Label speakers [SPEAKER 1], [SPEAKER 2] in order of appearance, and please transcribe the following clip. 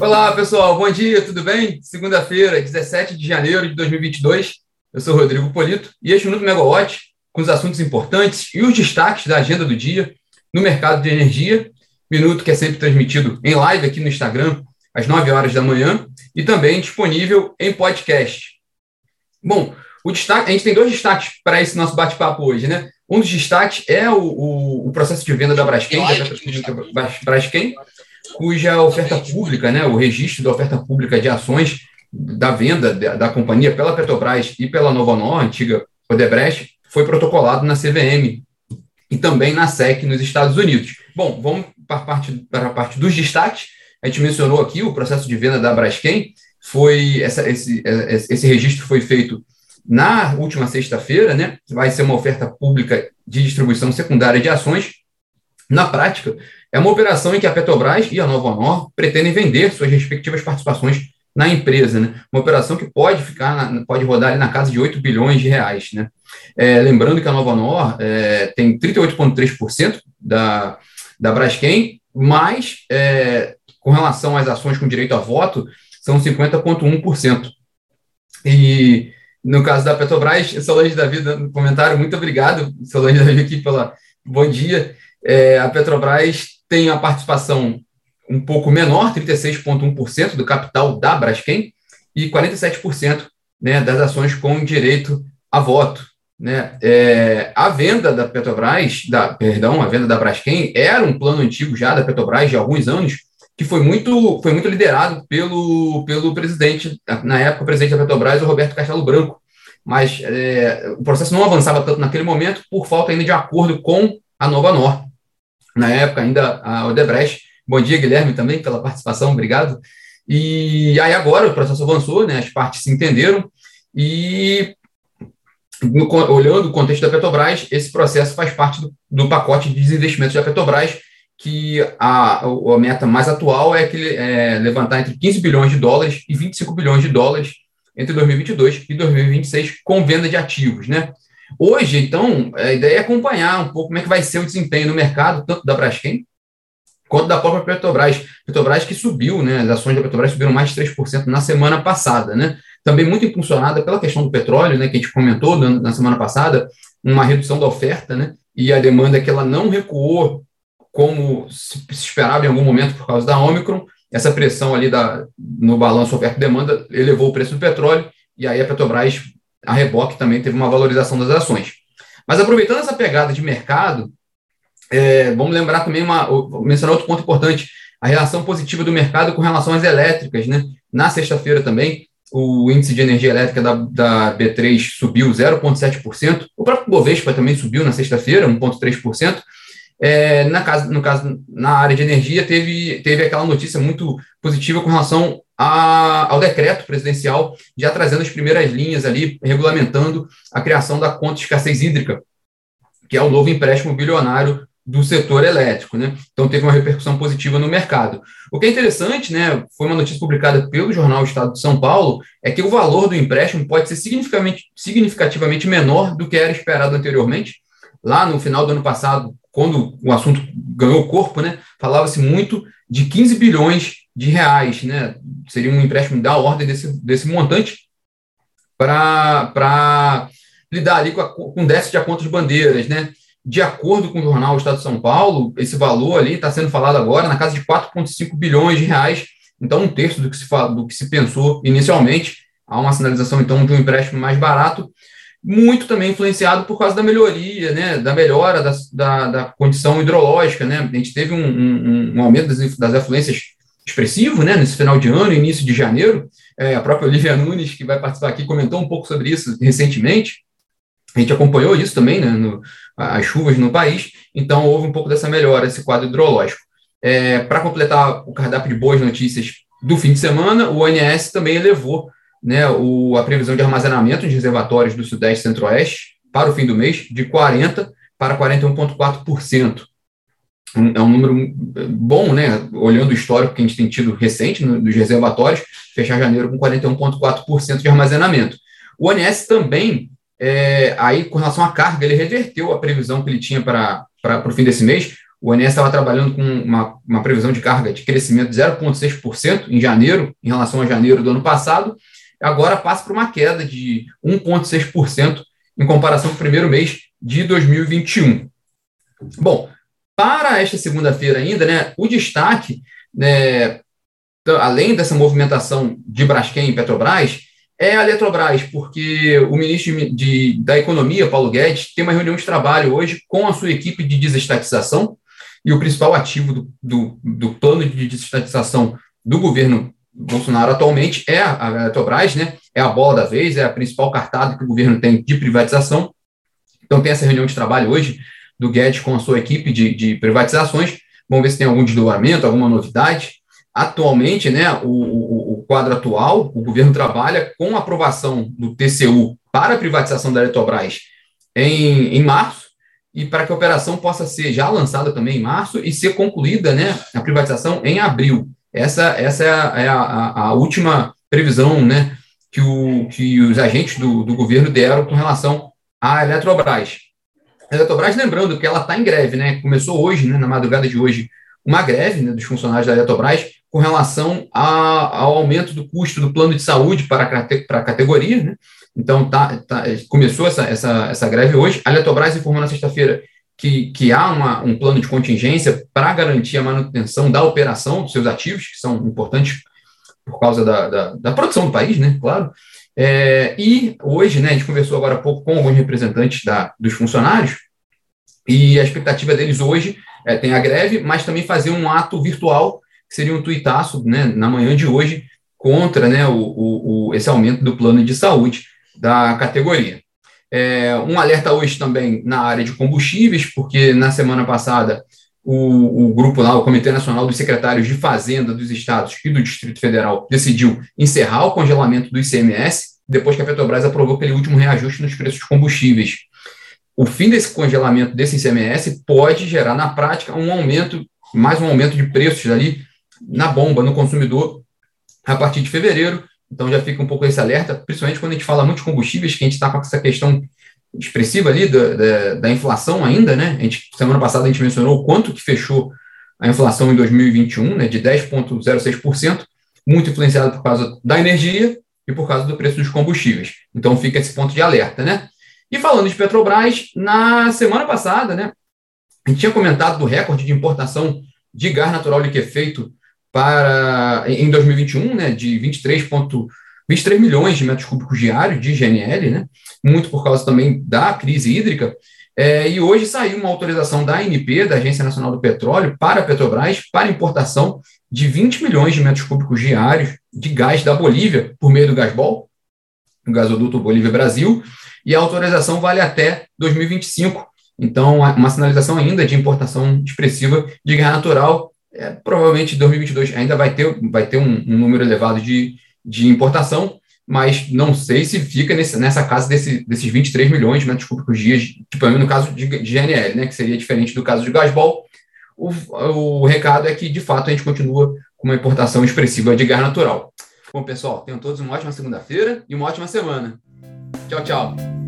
[SPEAKER 1] Olá, pessoal. Bom dia, tudo bem? Segunda-feira, 17 de janeiro de 2022. Eu sou Rodrigo Polito e este Minuto Megawatt com os assuntos importantes e os destaques da agenda do dia no mercado de energia. Minuto que é sempre transmitido em live aqui no Instagram às 9 horas da manhã e também disponível em podcast. Bom, o destaque, a gente tem dois destaques para esse nosso bate-papo hoje, né? Um dos destaques é o, o, o processo de venda da Braskem, da Braskem, cuja oferta pública, né, o registro da oferta pública de ações da venda da, da companhia pela Petrobras e pela Nova Nova, antiga Odebrecht, foi protocolado na CVM e também na SEC nos Estados Unidos. Bom, vamos para a parte, para a parte dos destaques. A gente mencionou aqui o processo de venda da Braskem, foi essa, esse, esse registro foi feito na última sexta-feira, né? Vai ser uma oferta pública de distribuição secundária de ações. Na prática, é uma operação em que a Petrobras e a Nova Honor pretendem vender suas respectivas participações na empresa, né? Uma operação que pode ficar, na, pode rodar ali na casa de 8 bilhões de reais, né? É, lembrando que a Nova Honor é, tem 38,3% da, da Braskem, mas é, com relação às ações com direito a voto, são 50,1%. E no caso da Petrobras, Solange Davi no comentário, muito obrigado, Solange Davi aqui pela bom dia. É, a Petrobras tem a participação um pouco menor, 36,1% do capital da Braskem e 47% né, das ações com direito a voto. Né? É, a venda da Petrobras, da, perdão, a venda da Braskem era um plano antigo já da Petrobras de alguns anos, que foi muito, foi muito liderado pelo, pelo presidente, na época, o presidente da Petrobras, o Roberto Castelo Branco. Mas é, o processo não avançava tanto naquele momento por falta ainda de acordo com a Nova Nor. Na época, ainda a Odebrecht. Bom dia, Guilherme, também, pela participação, obrigado. E aí agora o processo avançou, né, as partes se entenderam, e no, olhando o contexto da Petrobras, esse processo faz parte do, do pacote de desinvestimentos da Petrobras, que a, a meta mais atual é, que, é levantar entre 15 bilhões de dólares e 25 bilhões de dólares entre 2022 e 2026 com venda de ativos, né? Hoje, então, a ideia é acompanhar um pouco como é que vai ser o desempenho no mercado, tanto da Braskem quanto da própria Petrobras. Petrobras que subiu, né? As ações da Petrobras subiram mais de 3% na semana passada, né? Também muito impulsionada pela questão do petróleo, né? Que a gente comentou na semana passada, uma redução da oferta, né? E a demanda é que ela não recuou como se esperava em algum momento por causa da Omicron, essa pressão ali da, no balanço oferta-demanda elevou o preço do petróleo, e aí a Petrobras, a reboque, também teve uma valorização das ações. Mas aproveitando essa pegada de mercado, é, vamos lembrar também, uma, mencionar outro ponto importante, a relação positiva do mercado com relação às elétricas. Né? Na sexta-feira também, o índice de energia elétrica da, da B3 subiu 0,7%, o próprio Bovespa também subiu na sexta-feira, 1,3%, é, na caso, no caso, na área de energia, teve, teve aquela notícia muito positiva com relação a, ao decreto presidencial, já trazendo as primeiras linhas ali, regulamentando a criação da conta de escassez hídrica, que é o novo empréstimo bilionário do setor elétrico, né? Então teve uma repercussão positiva no mercado. O que é interessante, né, foi uma notícia publicada pelo jornal Estado de São Paulo, é que o valor do empréstimo pode ser significativamente, significativamente menor do que era esperado anteriormente. Lá no final do ano passado, quando o assunto ganhou corpo, né, falava-se muito de 15 bilhões de reais, né, seria um empréstimo da ordem desse, desse montante para lidar ali com, a, com déficit de contas bandeiras, né, de acordo com o jornal Estado de São Paulo, esse valor ali está sendo falado agora na casa de 4,5 bilhões de reais, então um terço do que se, do que se pensou inicialmente, há uma sinalização então de um empréstimo mais barato, muito também influenciado por causa da melhoria, né, da melhora da, da, da condição hidrológica, né, a gente teve um, um, um aumento das, das afluências expressivo, né, nesse final de ano, início de janeiro, é, a própria Olivia Nunes, que vai participar aqui, comentou um pouco sobre isso recentemente, a gente acompanhou isso também, né, no, as chuvas no país, então houve um pouco dessa melhora, esse quadro hidrológico. É, Para completar o cardápio de boas notícias do fim de semana, o ONS também elevou né, o, a previsão de armazenamento de reservatórios do Sudeste e Centro-Oeste para o fim do mês de 40% para 41,4%. Um, é um número bom, né, olhando o histórico que a gente tem tido recente no, dos reservatórios, fechar janeiro com 41,4% de armazenamento. O ONS também, é, aí com relação à carga, ele reverteu a previsão que ele tinha para o fim desse mês, o ONS estava trabalhando com uma, uma previsão de carga de crescimento de 0,6% em janeiro, em relação a janeiro do ano passado, agora passa para uma queda de 1,6% em comparação com o primeiro mês de 2021. Bom, para esta segunda-feira ainda, né, o destaque, né, além dessa movimentação de Braskem e Petrobras, é a Eletrobras, porque o ministro de, da Economia, Paulo Guedes, tem uma reunião de trabalho hoje com a sua equipe de desestatização, e o principal ativo do, do, do plano de desestatização do governo Bolsonaro atualmente é a Eletrobras, né? É a bola da vez, é a principal cartada que o governo tem de privatização. Então tem essa reunião de trabalho hoje do Guedes com a sua equipe de, de privatizações. Vamos ver se tem algum desdobramento, alguma novidade. Atualmente, né, o, o, o quadro atual, o governo trabalha com a aprovação do TCU para a privatização da Eletrobras em, em março, e para que a operação possa ser já lançada também em março e ser concluída né, a privatização em abril. Essa, essa é, a, é a, a última previsão né, que, o, que os agentes do, do governo deram com relação à Eletrobras. A Eletrobras, lembrando que ela está em greve, né? Começou hoje, né, na madrugada de hoje, uma greve né, dos funcionários da Eletrobras com relação a, ao aumento do custo do plano de saúde para a, para a categoria. Né? Então, tá, tá, começou essa, essa, essa greve hoje. A Eletrobras informou na sexta-feira que, que há uma, um plano de contingência para garantir a manutenção da operação dos seus ativos, que são importantes por causa da, da, da produção do país, né? Claro. É, e hoje, né, a gente conversou agora há pouco com alguns representantes da, dos funcionários, e a expectativa deles hoje é, tem a greve, mas também fazer um ato virtual, que seria um tuitaço né, na manhã de hoje, contra né, o, o, o, esse aumento do plano de saúde da categoria. É, um alerta hoje também na área de combustíveis, porque na semana passada o, o, grupo lá, o Comitê Nacional dos Secretários de Fazenda dos Estados e do Distrito Federal, decidiu encerrar o congelamento do ICMS, depois que a Petrobras aprovou aquele último reajuste nos preços dos combustíveis. O fim desse congelamento desse ICMS pode gerar, na prática, um aumento, mais um aumento de preços ali na bomba, no consumidor, a partir de fevereiro, então já fica um pouco esse alerta, principalmente quando a gente fala muito de combustíveis, que a gente está com essa questão expressiva ali da, da, da, inflação ainda, né? A gente, semana passada a gente mencionou o quanto que fechou a inflação em 2021, né, de 10,06%, muito influenciado por causa da energia e por causa do preço dos combustíveis. Então fica esse ponto de alerta, né? E falando de Petrobras, na semana passada, né, a gente tinha comentado do recorde de importação de gás natural liquefeito para em 2021, né, de 23, 23 milhões de metros cúbicos diários de GNL, né, muito por causa também da crise hídrica. É, e hoje saiu uma autorização da ANP, da Agência Nacional do Petróleo, para a Petrobras, para importação de 20 milhões de metros cúbicos diários de gás da Bolívia, por meio do Gasbol, o gasoduto Bolívia-Brasil, e a autorização vale até 2025. Então, uma sinalização ainda de importação expressiva de gás natural é, provavelmente 2022 ainda vai ter, vai ter um, um, número elevado de, de importação, mas não sei se fica nesse, nessa casa desse, desses 23 milhões de metros cúbicos dias, tipo, no caso de, de GNL, né, que seria diferente do caso de Gasbol. O, o recado é que, de fato, a gente continua com uma importação expressiva de gás natural. Bom, pessoal, tenham todos uma ótima segunda-feira e uma ótima semana. Tchau, tchau.